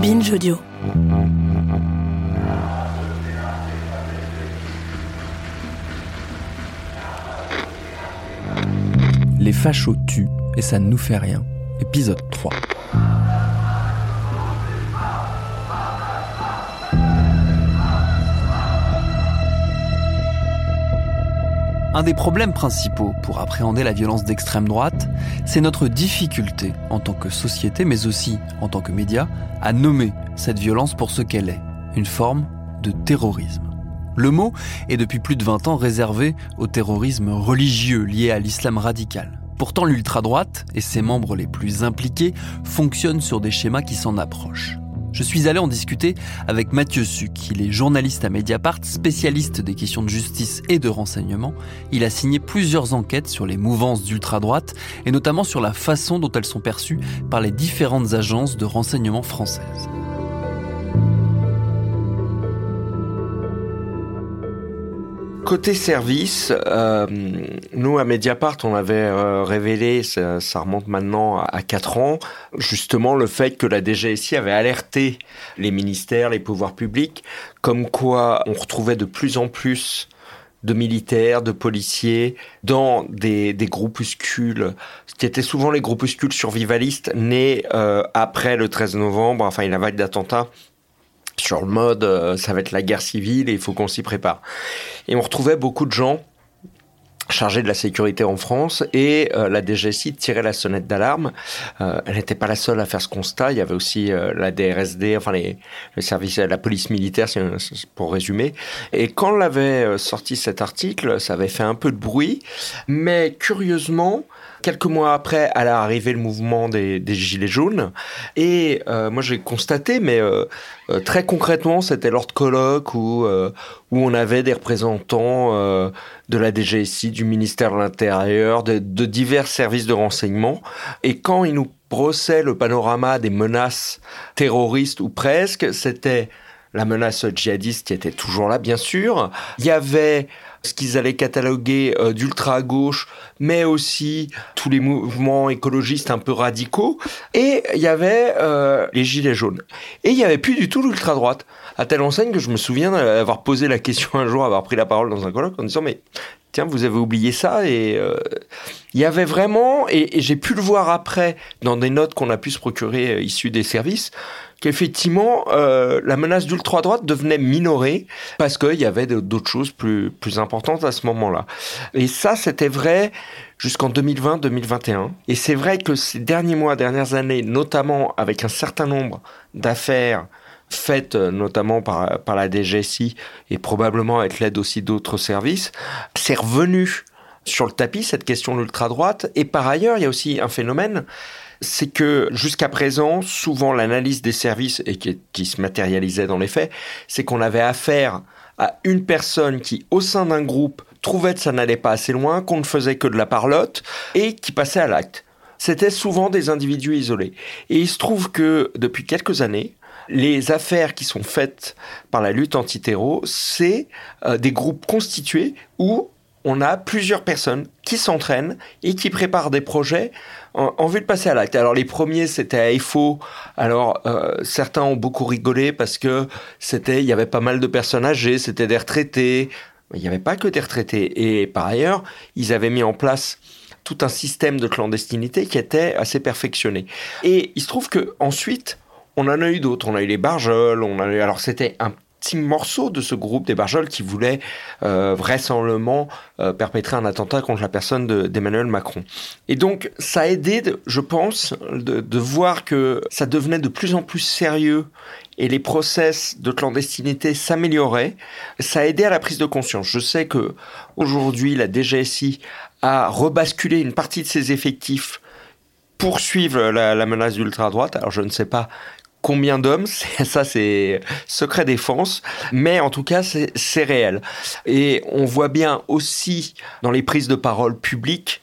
Binge Audio. Les fachos tuent et ça ne nous fait rien. Épisode 3. Un des problèmes principaux pour appréhender la violence d'extrême droite, c'est notre difficulté en tant que société, mais aussi en tant que média, à nommer cette violence pour ce qu'elle est, une forme de terrorisme. Le mot est depuis plus de 20 ans réservé au terrorisme religieux lié à l'islam radical. Pourtant, l'ultra-droite et ses membres les plus impliqués fonctionnent sur des schémas qui s'en approchent. Je suis allé en discuter avec Mathieu Suc. Il est journaliste à Mediapart, spécialiste des questions de justice et de renseignement. Il a signé plusieurs enquêtes sur les mouvances d'ultra-droite et notamment sur la façon dont elles sont perçues par les différentes agences de renseignement françaises. Côté service, euh, nous à Mediapart, on avait euh, révélé, ça, ça, remonte maintenant à 4 ans, justement le fait que la DGSI avait alerté les ministères, les pouvoirs publics, comme quoi on retrouvait de plus en plus de militaires, de policiers, dans des, des groupuscules, ce qui étaient souvent les groupuscules survivalistes nés euh, après le 13 novembre, enfin une vague d'attentats sur le mode euh, ça va être la guerre civile et il faut qu'on s'y prépare. Et on retrouvait beaucoup de gens chargés de la sécurité en France et euh, la DGSI tirait la sonnette d'alarme. Euh, elle n'était pas la seule à faire ce constat. Il y avait aussi euh, la DRSD, enfin les, le service, la police militaire, pour résumer. Et quand on avait euh, sorti cet article, ça avait fait un peu de bruit, mais curieusement, Quelques mois après, elle a arrivé le mouvement des, des Gilets jaunes. Et euh, moi, j'ai constaté, mais euh, euh, très concrètement, c'était lors de colloques où, où on avait des représentants de la DGSI, du ministère de l'Intérieur, de, de divers services de renseignement. Et quand ils nous brossaient le panorama des menaces terroristes ou presque, c'était la menace djihadiste qui était toujours là, bien sûr. Il y avait ce qu'ils allaient cataloguer euh, d'ultra à gauche, mais aussi tous les mouvements écologistes un peu radicaux. Et il y avait euh, les gilets jaunes. Et il n'y avait plus du tout l'ultra droite. À telle enseigne que je me souviens d'avoir posé la question un jour, avoir pris la parole dans un colloque en disant mais tiens, vous avez oublié ça et euh, il y avait vraiment, et, et j'ai pu le voir après dans des notes qu'on a pu se procurer euh, issues des services, qu'effectivement euh, la menace d'ultra droite devenait minorée parce qu'il y avait d'autres choses plus plus importantes à ce moment-là. Et ça, c'était vrai jusqu'en 2020-2021. Et c'est vrai que ces derniers mois, dernières années, notamment avec un certain nombre d'affaires faites notamment par, par la DGSI et probablement avec l'aide aussi d'autres services, c'est revenu sur le tapis cette question de l'ultra-droite. Et par ailleurs, il y a aussi un phénomène, c'est que jusqu'à présent, souvent l'analyse des services, et qui, se matérialisait dans les faits, c'est qu'on avait affaire à une personne qui, au sein d'un groupe, trouvait que ça n'allait pas assez loin, qu'on ne faisait que de la parlotte, et qui passait à l'acte. C'était souvent des individus isolés. Et il se trouve que depuis quelques années, les affaires qui sont faites par la lutte antiterror, c'est euh, des groupes constitués où on a plusieurs personnes qui s'entraînent et qui préparent des projets en, vue de passer à l'acte. Alors les premiers c'était à EFO. Alors euh, certains ont beaucoup rigolé parce que c'était il y avait pas mal de personnes âgées, c'était des retraités. Il n'y avait pas que des retraités et par ailleurs, ils avaient mis en place tout un système de clandestinité qui était assez perfectionné. Et il se trouve que ensuite, on en a eu d'autres. On a eu les Barjols. On a eu... Alors c'était un petit morceau de ce groupe des Barjols qui voulait euh, vraisemblablement euh, perpétrer un attentat contre la personne d'Emmanuel Macron. Et donc ça a aidé, je pense, de, voir que ça devenait de plus en plus sérieux et les process de clandestinité s'amélioraient, ça a aidé à la prise de conscience. Je sais que aujourd'hui la DGSI a rebasculé une partie de ses effectifs pour suivre la, la menace d'ultra-droite. Alors je ne sais pas combien d'hommes, ça c'est secret défense, mais en tout cas c'est réel. Et on voit bien aussi dans les prises de parole publiques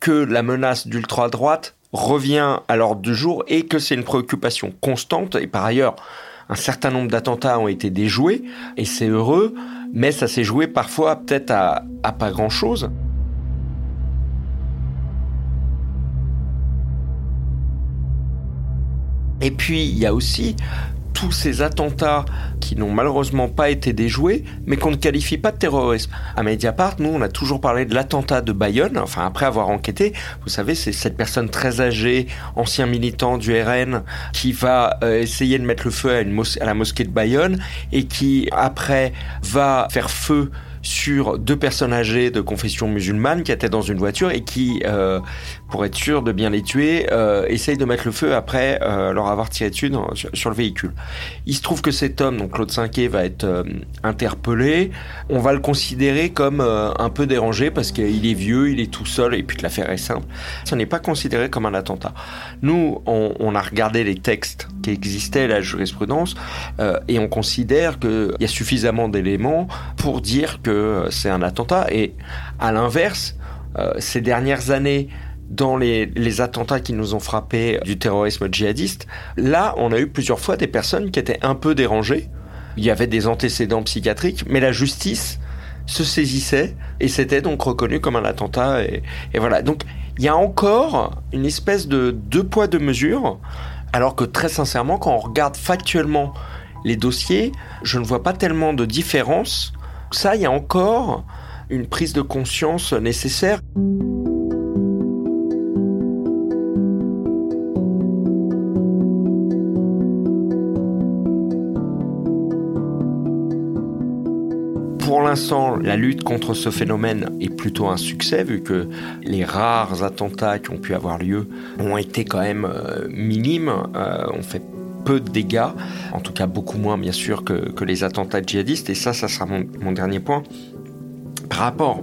que la menace d'ultra-droite revient à l'ordre du jour et que c'est une préoccupation constante. Et par ailleurs, un certain nombre d'attentats ont été déjoués, et c'est heureux, mais ça s'est joué parfois peut-être à, pas grand-chose. Et puis, il y a aussi tous ces attentats qui n'ont malheureusement pas été déjoués, mais qu'on ne qualifie pas de terrorisme. À Mediapart, nous, on a toujours parlé de l'attentat de Bayonne, enfin après avoir enquêté. Vous savez, c'est cette personne très âgée, ancien militant du RN, qui va euh, essayer de mettre le feu à, la mosquée de Bayonne et qui, après, va faire feu sur deux personnes âgées de confession musulmane qui étaient dans une voiture et qui, euh, pour être sûr de bien les tuer, euh, essayent de mettre le feu après euh, leur avoir tiré dessus sur, le véhicule. Il se trouve que cet homme, donc Claude Cinquet, va être euh, interpellé. On va le considérer comme un peu dérangé parce qu'il est vieux, il est tout seul et puis que l'affaire est simple. Ce n'est pas considéré comme un attentat. Nous, on, a regardé les textes qui existaient, la jurisprudence, et on considère qu'il y a suffisamment d'éléments pour dire que euh, c'est un attentat. Et à l'inverse, euh, ces dernières années, dans les, attentats qui nous ont frappés du terrorisme djihadiste, là, on a eu plusieurs fois des personnes qui étaient un peu dérangées. Il y avait des antécédents psychiatriques, mais la justice se saisissait et c'était donc reconnu comme un attentat. Et, voilà. Donc, il y a encore une espèce de deux poids, deux mesures, alors que très sincèrement, quand on regarde factuellement les dossiers, je ne vois pas tellement de différence ça, il y a encore une prise de conscience nécessaire. Pour l'instant, la lutte contre ce phénomène est plutôt un succès, vu que les rares attentats qui ont pu avoir lieu ont été quand même euh, minimes. Euh, on fait peu de dégâts, en tout cas beaucoup moins bien sûr que, les attentats djihadistes, et ça, ça sera mon, dernier point. Par rapport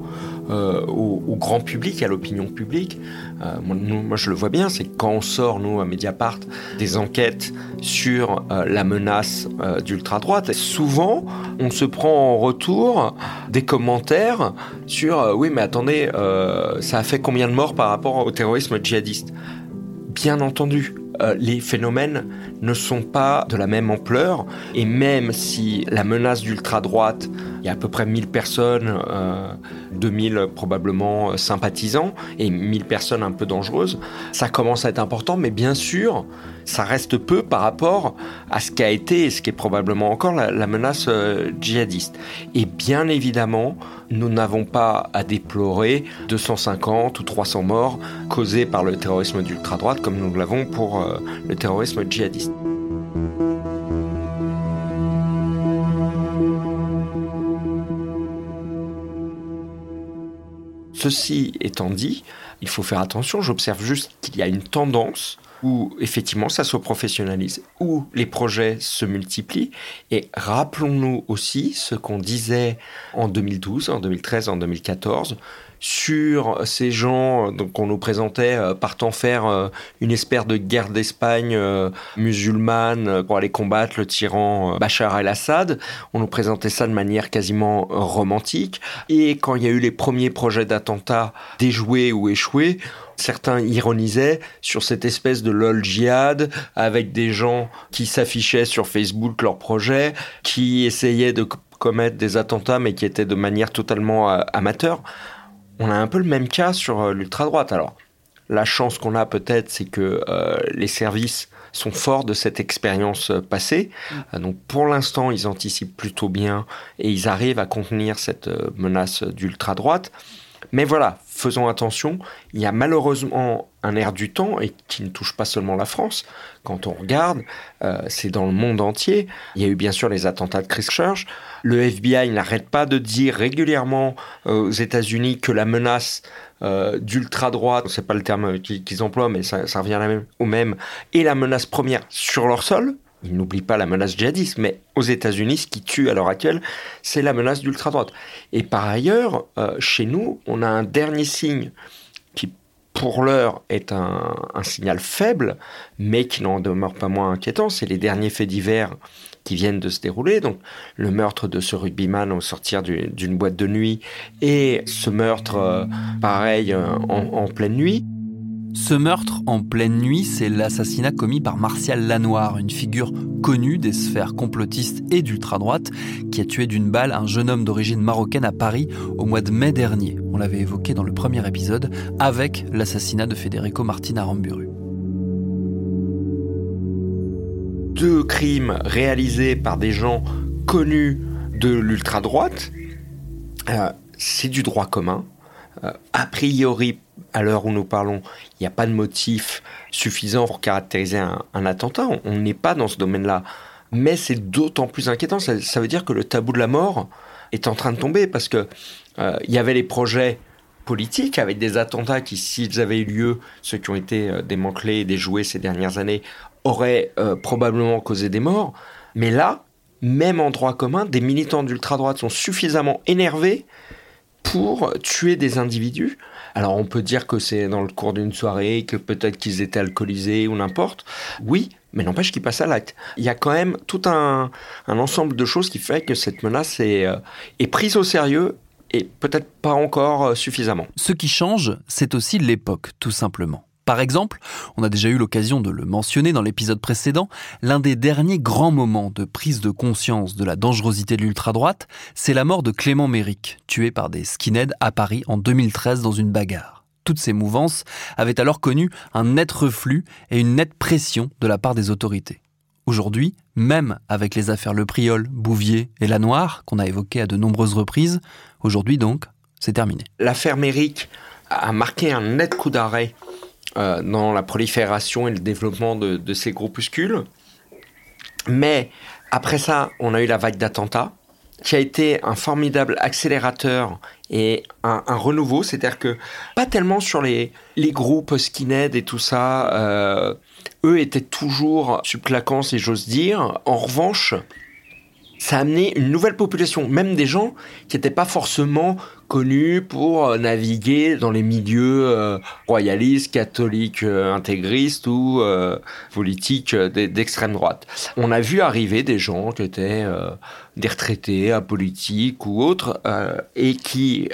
euh, au, grand public, à l'opinion publique, euh, moi, je le vois bien, c'est quand on sort, nous, à Mediapart, des enquêtes sur euh, la menace d'ultra-droite, souvent on se prend en retour des commentaires sur oui mais attendez, ça a fait combien de morts par rapport au terrorisme djihadiste? Bien entendu, les phénomènes ne sont pas de la même ampleur. Et même si la menace d'ultra-droite, il y a à peu près 1000 personnes, 2000 euh, probablement euh, sympathisants, et 1000 personnes un peu dangereuses, ça commence à être important, mais bien sûr, ça reste peu par rapport à ce qu'a été et ce qui est probablement encore la, menace djihadiste. Et bien évidemment, nous n'avons pas à déplorer 250 ou 300 morts causés par le terrorisme d'ultra-droite comme nous l'avons pour euh, le terrorisme djihadiste. Ceci étant dit, il faut faire attention, j'observe juste qu'il y a une tendance où effectivement ça se professionnalise, où les projets se multiplient. Et rappelons-nous aussi ce qu'on disait en 2012, en 2013, en 2014 sur ces gens qu'on nous présentait euh, partant faire euh, une espèce de guerre d'Espagne euh, musulmane pour aller combattre le tyran Bachar el-Assad. On nous présentait ça de manière quasiment romantique. Et quand il y a eu les premiers projets d'attentats déjoués ou échoués, certains ironisaient sur cette espèce de lol djihad avec des gens qui s'affichaient sur Facebook leurs projets, qui essayaient de commettre des attentats mais qui étaient de manière totalement amateur on a un peu le même cas sur euh, l'ultra-droite. Alors, la chance qu'on a peut-être, c'est que euh, les services sont forts de cette expérience euh, passée. Mm. donc pour l'instant, ils anticipent plutôt bien et ils arrivent à contenir cette menace d'ultra-droite. Mais voilà, faisons attention, il y a malheureusement un air du temps et qui ne touche pas seulement la France. Quand on regarde, euh, c'est dans le monde entier. Il y a eu bien sûr les attentats de Christchurch. Le FBI n'arrête pas de dire régulièrement euh, aux États-Unis que la menace euh, d'ultra-droite, n'est pas le terme qu'ils emploient, mais ça, revient au même, est la menace première sur leur sol. Il n'oublie pas la menace djihadiste, mais aux États-Unis, ce qui tue à l'heure actuelle, c'est la menace d'ultra-droite. Et par ailleurs, euh, chez nous, on a un dernier signe qui, pour l'heure, est un, signal faible, mais qui n'en demeure pas moins inquiétant. C'est les derniers faits divers qui viennent de se dérouler. Donc, le meurtre de ce rugbyman au sortir d'une boîte de nuit et ce meurtre, euh, pareil, euh, en pleine nuit. Ce meurtre en pleine nuit, c'est l'assassinat commis par Martial Lanoir, une figure connue des sphères complotistes et d'ultra-droite, qui a tué d'une balle un jeune homme d'origine marocaine à Paris au mois de mai dernier. On l'avait évoqué dans le premier épisode, avec l'assassinat de Federico Martin Aramburu. Deux crimes réalisés par des gens connus de l'ultra-droite, euh, c'est du droit commun. Euh, a priori, à l'heure où nous parlons, il n'y a pas de motif suffisant pour caractériser un, attentat. On n'est pas dans ce domaine-là. Mais c'est d'autant plus inquiétant. Ça, veut dire que le tabou de la mort est en train de tomber parce que euh, il y avait les projets politiques avec des attentats qui, s'ils avaient eu lieu, ceux qui ont été euh, démantelés et déjoués ces dernières années, auraient probablement causé des morts. Mais là, même en droit commun, des militants d'ultra-droite sont suffisamment énervés pour tuer des individus alors on peut dire que c'est dans le cours d'une soirée, que peut-être qu'ils étaient alcoolisés ou n'importe. Oui, mais n'empêche qu'ils passent à l'acte. Il y a quand même tout un, ensemble de choses qui fait que cette menace est, euh, prise au sérieux et peut-être pas encore euh, suffisamment. Ce qui change, c'est aussi l'époque, tout simplement. Par exemple, on a déjà eu l'occasion de le mentionner dans l'épisode précédent, l'un des derniers grands moments de prise de conscience de la dangerosité de l'ultra-droite, c'est la mort de Clément Méric, tué par des skinheads à Paris en 2013 dans une bagarre. Toutes ces mouvances avaient alors connu un net reflux et une nette pression de la part des autorités. Aujourd'hui, même avec les affaires Le Priol, Bouvier et La Noire, qu'on a évoquées à de nombreuses reprises, aujourd'hui donc, c'est terminé. L'affaire Méric a marqué un net coup d'arrêt dans la prolifération et le développement de, ces groupuscules. Mais après ça, on a eu la vague d'attentats qui a été un formidable accélérateur et un, renouveau. C'est-à-dire que pas tellement sur les, les groupes skinhead et tout ça, euh, eux étaient toujours subclaquants, si j'ose dire. En revanche, ça a amené une nouvelle population, même des gens qui n'étaient pas forcément connus pour euh, naviguer dans les milieux euh, royalistes, catholiques, euh, intégristes ou politiques d'extrême droite. On a vu arriver des gens qui étaient des retraités, apolitiques ou autres, et qui,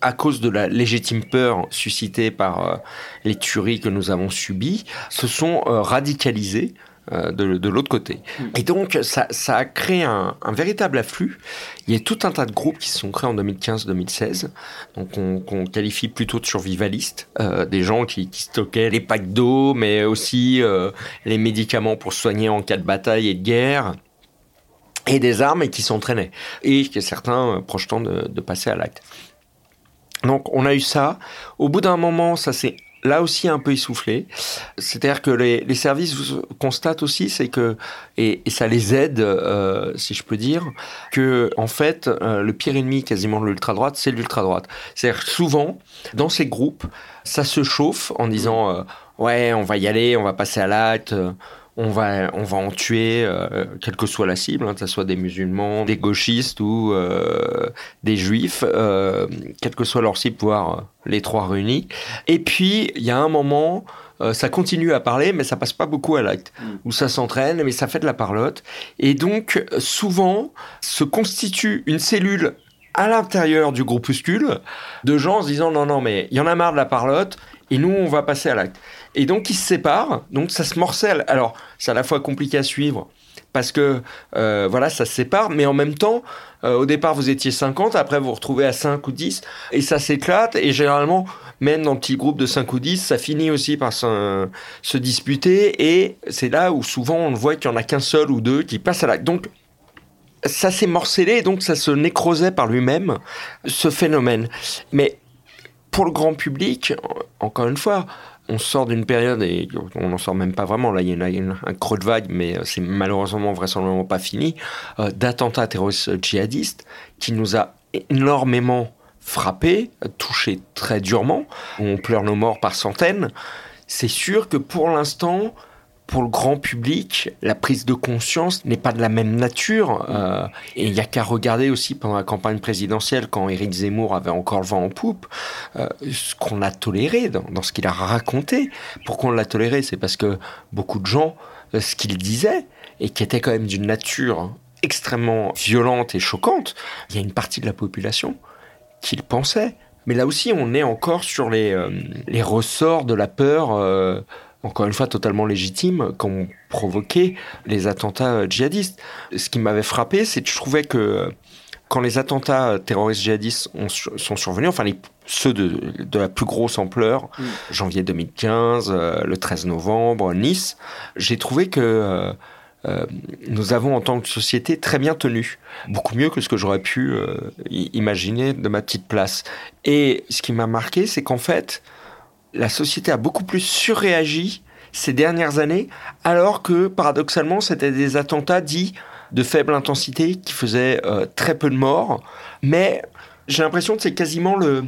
à cause de la légitime peur suscitée par les tueries que nous avons subies, se sont radicalisés euh, de, l'autre côté. Et donc, ça, a créé un, véritable afflux. Il y a tout un tas de groupes qui se sont créés en 2015-2016, donc qu'on qualifie plutôt de survivalistes, euh, des gens qui, stockaient les packs d'eau, mais aussi euh, les médicaments pour soigner en cas de bataille et de guerre et des armes et qui s'entraînaient. Et certains projetant de, de passer à l'acte. Donc on a eu ça. Au bout d'un moment, ça s'est là aussi un peu essoufflé. C'est-à-dire que les, services constatent aussi, c'est que, et, ça les aide, euh, si je peux dire, que en fait, euh, le pire ennemi quasiment de l'ultra-droite, c'est l'ultra-droite. C'est-à-dire souvent, dans ces groupes, ça se chauffe en disant, euh, ouais, on va y aller, on va passer à l'acte on va, on va en tuer, euh, quelle que soit la cible, hein, que ce soit des musulmans, des gauchistes ou euh, des juifs, euh, quelle que soit leur cible, voire les trois réunis. Et puis, il y a un moment, ça continue à parler, mais ça passe pas beaucoup à l'acte, mm. où ça s'entraîne, mais ça fait de la parlotte. Et donc, souvent, se constitue une cellule à l'intérieur du groupuscule de gens en se disant non, non, mais il y en a marre de la parlotte, et nous, on va passer à l'acte. Et donc, ils se séparent, donc ça se morcelle. Alors, c'est à la fois compliqué à suivre, parce que, euh, voilà, ça se sépare, mais en même temps, euh, au départ, vous étiez 50, après, vous vous retrouvez à 5 ou 10, et ça s'éclate, et généralement, même dans le petit groupe de 5 ou 10, ça finit aussi par se, se disputer, et c'est là où souvent on voit qu'il n'y en a qu'un seul ou deux qui passent à l'acte. Donc, ça s'est morcelé, donc ça se nécrosait par lui-même, ce phénomène. Mais pour le grand public, encore une fois, on sort d'une période et on n'en sort même pas vraiment. Là, il y a un creux de vague, mais euh, c'est malheureusement vraisemblablement pas fini. Euh, d'attentats terroristes djihadistes qui nous a énormément frappé, touché très durement. On pleure nos morts par centaines. C'est sûr que pour l'instant, pour le grand public, la prise de conscience n'est pas de la même nature. Euh, et il n'y a qu'à regarder aussi pendant la campagne présidentielle, quand Éric Zemmour avait encore le vent en poupe, euh, ce qu'on a toléré dans, ce qu'il a raconté. Pourquoi on l'a toléré? C'est parce que beaucoup de gens, euh, ce qu'il disait, et qui était quand même d'une nature extrêmement violente et choquante, il y a une partie de la population qui le pensait. Mais là aussi, on est encore sur les, ressorts de la peur, encore une fois totalement légitime, qu'ont provoqué les attentats euh, djihadistes. Ce qui m'avait frappé, c'est que je trouvais que quand les attentats terroristes djihadistes ont, sont survenus, enfin les, ceux de, de, la plus grosse ampleur, mm. janvier 2015, le 13 novembre, Nice, j'ai trouvé que euh, nous avons en tant que société très bien tenu, beaucoup mieux que ce que j'aurais pu euh, imaginer de ma petite place. Et ce qui m'a marqué, c'est qu'en fait, la société a beaucoup plus surréagi ces dernières années, alors que paradoxalement, c'était des attentats dits de faible intensité qui faisaient euh, très peu de morts. Mais j'ai l'impression que c'est quasiment le,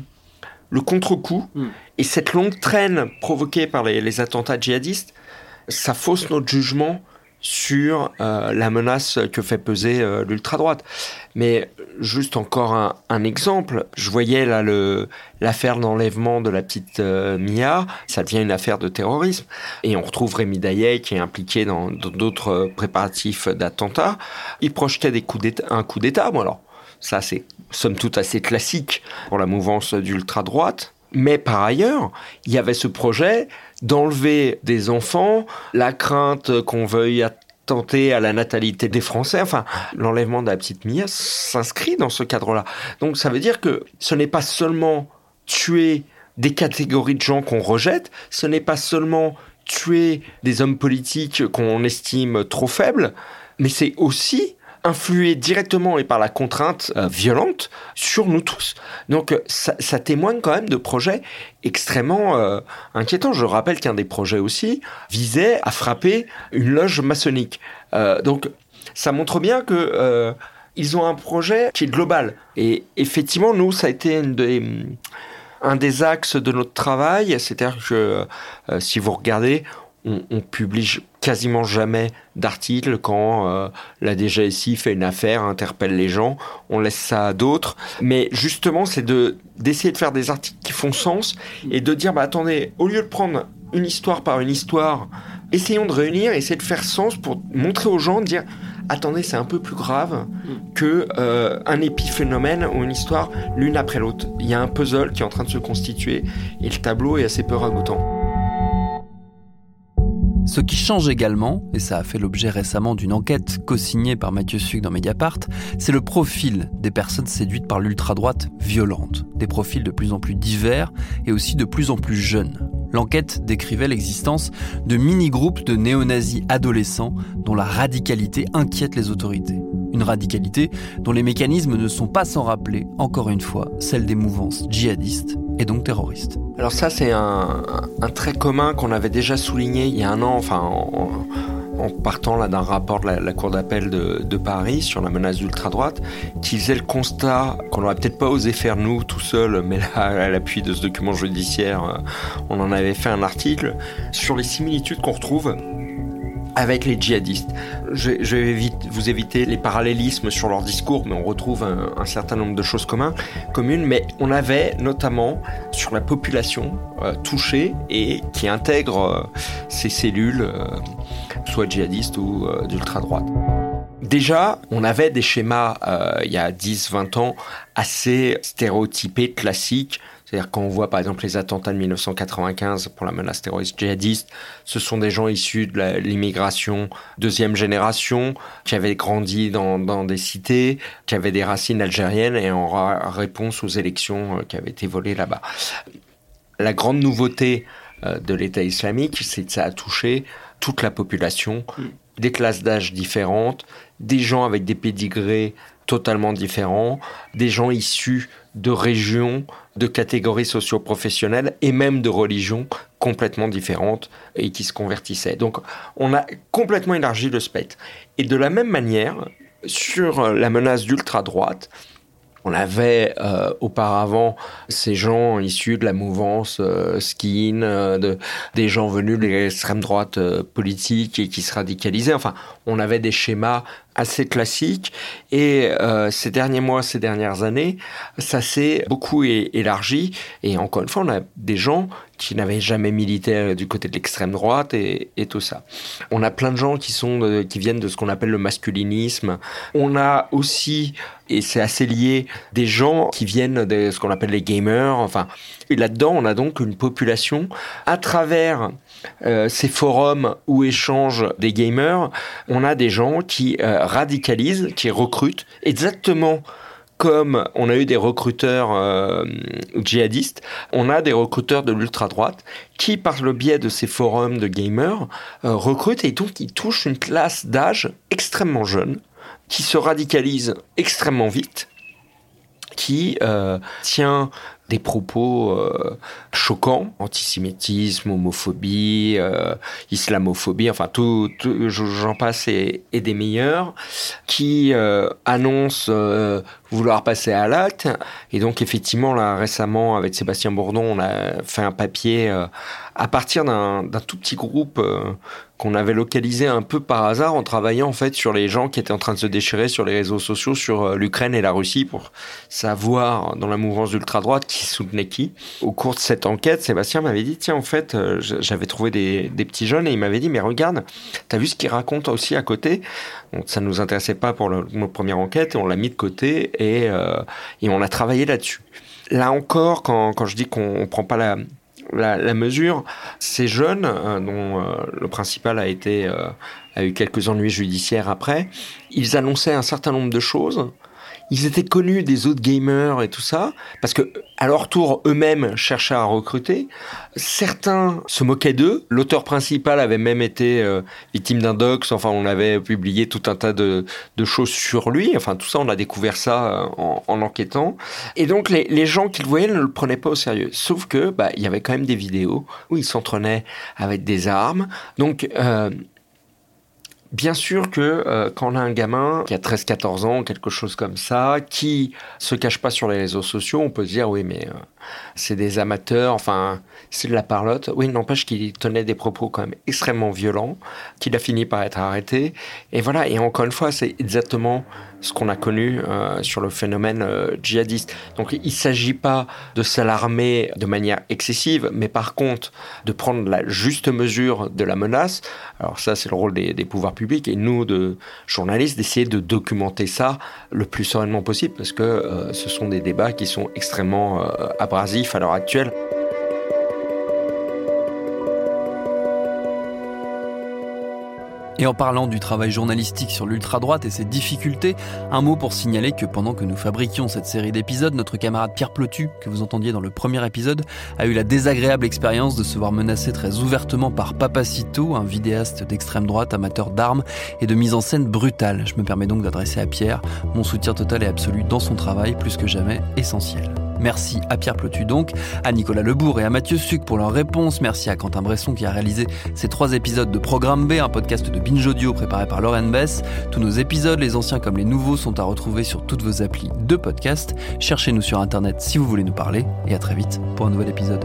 le contre-coup. Mm. Et cette longue traîne provoquée par les, les attentats djihadistes, ça fausse notre jugement sur euh, la menace que fait peser euh, l'ultra-droite. Mais juste encore un, exemple, je voyais là l'affaire d'enlèvement de la petite euh, Mia, ça devient une affaire de terrorisme. Et on retrouve Rémi Daillet qui est impliqué dans d'autres préparatifs d'attentats. Il projetait des coups un coup d'État. Bon alors, ça c'est somme toute assez classique pour la mouvance d'ultra-droite. Mais par ailleurs, il y avait ce projet d'enlever des enfants, la crainte qu'on veuille attenter à la natalité des Français. Enfin, l'enlèvement de la petite Mia s'inscrit dans ce cadre-là. Donc ça veut dire que ce n'est pas seulement tuer des catégories de gens qu'on rejette, ce n'est pas seulement tuer des hommes politiques qu'on estime trop faibles, mais c'est aussi influer directement et par la contrainte euh, violente sur nous tous. Donc euh, ça, témoigne quand même de projets extrêmement euh, inquiétants. Je rappelle qu'un des projets aussi visait à frapper une loge maçonnique. Donc ça montre bien que ils ont un projet qui est global. Et effectivement, nous, ça a été un des axes de notre travail, c'est-à-dire que si vous regardez, on publie quasiment jamais d'articles quand euh, la DGSI fait une affaire, interpelle les gens, on laisse ça à d'autres. Mais justement, c'est de d'essayer de faire des articles qui font sens et de dire, bah attendez, au lieu de prendre une histoire par une histoire, essayons de réunir, essayer de faire sens pour montrer aux gens, dire, attendez, c'est un peu plus grave que euh, un épiphénomène ou une histoire l'une après l'autre. Il y a un puzzle qui est en train de se constituer et le tableau est assez peu ragoûtant. Ce qui change également, et ça a fait l'objet récemment d'une enquête co-signée par Mathieu Suc dans Mediapart, c'est le profil des personnes séduites par l'ultra-droite violente. Des profils de plus en plus divers et aussi de plus en plus jeunes. L'enquête décrivait l'existence de mini-groupes de néo-nazis adolescents dont la radicalité inquiète les autorités. Une radicalité dont les mécanismes ne sont pas sans rappeler, encore une fois, celle des mouvances djihadistes et donc terroristes. Alors ça, c'est un, trait commun qu'on avait déjà souligné il y a un an, en, partant là d'un rapport de la, Cour d'appel de, de, Paris sur la menace d'ultra-droite, qui faisait le constat qu'on n'aurait peut-être pas osé faire nous tout seuls, mais là, à l'appui de ce document judiciaire, on en avait fait un article sur les similitudes qu'on retrouve avec les djihadistes. Je, vais vous éviter les parallélismes sur leur discours, mais on retrouve un, certain nombre de choses communes. Mais on avait notamment sur la population euh, touchée et qui intègre euh, ces cellules, euh, soit djihadistes ou d'ultra-droite. Déjà, on avait des schémas il y a 10-20 ans assez stéréotypés, classiques, c'est-à-dire quand on voit par exemple les attentats de 1995 pour la menace terroriste djihadiste, ce sont des gens issus de l'immigration deuxième génération, qui avaient grandi dans, dans, des cités, qui avaient des racines algériennes et en réponse aux élections euh, qui avaient été volées là-bas. La grande nouveauté euh, de l'État islamique, c'est que ça a touché toute la population, mm. des classes d'âge différentes, des gens avec des pédigrés totalement différents, des gens issus de régions, de catégories socio-professionnelles et même de religions complètement différentes et qui se convertissaient. Donc on a complètement élargi le spectre. Et de la même manière, sur la menace d'ultra-droite, On avait euh, auparavant ces gens issus de la mouvance euh, skin, euh, de, des gens venus de l'extrême droite euh, politique et qui se radicalisaient. Enfin, on avait des schémas assez classiques. Et euh, ces derniers mois, ces dernières années, ça s'est beaucoup élargi. Et encore une fois, on a des gens qui n'avaient jamais milité du côté de l'extrême droite et, tout ça. On a plein de gens qui sont qui viennent de ce qu'on appelle le masculinisme. On a aussi et c'est assez lié des gens qui viennent de ce qu'on appelle les gamers. Enfin, là-dedans, on a donc une population à travers euh, ces forums où échangent des gamers, on a des gens qui euh, radicalisent, qui recrutent exactement comme on a eu des recruteurs euh, djihadistes, on a des recruteurs de l'ultra-droite qui, par le biais de ces forums de gamers, recrutent et donc ils touchent une classe d'âge extrêmement jeune, qui se radicalise extrêmement vite, qui euh, tient des propos euh, choquants, antisémitisme, homophobie, euh, islamophobie, enfin tout, j'en passe et, des meilleurs, qui euh, annoncent vouloir passer à l'acte. Et donc effectivement, là récemment, avec Sébastien Bourdon, on a fait un papier à partir d'un tout petit groupe qu'on avait localisé un peu par hasard en travaillant en fait sur les gens qui étaient en train de se déchirer sur les réseaux sociaux sur l'Ukraine et la Russie pour savoir dans la mouvance d'ultra-droite soutenait qui. Au cours de cette enquête, Sébastien m'avait dit, tiens, en fait, euh, j'avais trouvé des, petits jeunes et il m'avait dit, mais regarde, t'as vu ce qu'ils racontent aussi à côté? Ça ne nous intéressait pas pour notre première enquête et on l'a mis de côté et, euh, on a travaillé là-dessus. Là encore, quand, je dis qu'on ne prend pas la, mesure, ces jeunes, euh, dont le principal a eu quelques ennuis judiciaires après, ils annonçaient un certain nombre de choses. Ils étaient connus des autres gamers et tout ça, parce que à leur tour eux-mêmes cherchaient à recruter. Certains se moquaient d'eux. L'auteur principal avait même été euh, victime d'un dox. Enfin, on avait publié tout un tas de, de, choses sur lui. Enfin, tout ça, on a découvert ça euh, en, en, enquêtant. Et donc, les, les gens qui le voyaient ne le prenaient pas au sérieux. Sauf que, bah, il y avait quand même des vidéos où il s'entraînait avec des armes. Donc, euh, Bien sûr que euh, quand on a un gamin qui a 13-14 ans, quelque chose comme ça, qui se cache pas sur les réseaux sociaux, on peut se dire oui mais euh, c'est des amateurs, enfin c'est de la parlotte. Oui, n'empêche qu'il tenait des propos quand même extrêmement violents, qu'il a fini par être arrêté. Et voilà, et encore une fois, c'est exactement ce qu'on a connu euh, sur le phénomène euh, djihadiste. Donc il ne s'agit pas de s'alarmer de manière excessive, mais par contre de prendre la juste mesure de la menace. Alors ça, c'est le rôle des, des, pouvoirs publics et nous, de journalistes, d'essayer de documenter ça le plus sereinement possible, parce que euh, ce sont des débats qui sont extrêmement euh, abrasifs à l'heure actuelle. Et en parlant du travail journalistique sur l'ultra-droite et ses difficultés, un mot pour signaler que pendant que nous fabriquions cette série d'épisodes, notre camarade Pierre Plotu, que vous entendiez dans le premier épisode, a eu la désagréable expérience de se voir menacé très ouvertement par Papacito, un vidéaste d'extrême droite amateur d'armes et de mise en scène brutale. Je me permets donc d'adresser à Pierre mon soutien total et absolu dans son travail, plus que jamais essentiel. Merci à Pierre Plotu donc, à Nicolas Lebourg et à Mathieu Suc pour leurs réponses. Merci à Quentin Bresson qui a réalisé ces trois épisodes de Programme B, un podcast de Binge Audio préparé par Lauren Bess. Tous nos épisodes, les anciens comme les nouveaux, sont à retrouver sur toutes vos applis de podcast. Cherchez-nous sur Internet si vous voulez nous parler et à très vite pour un nouvel épisode.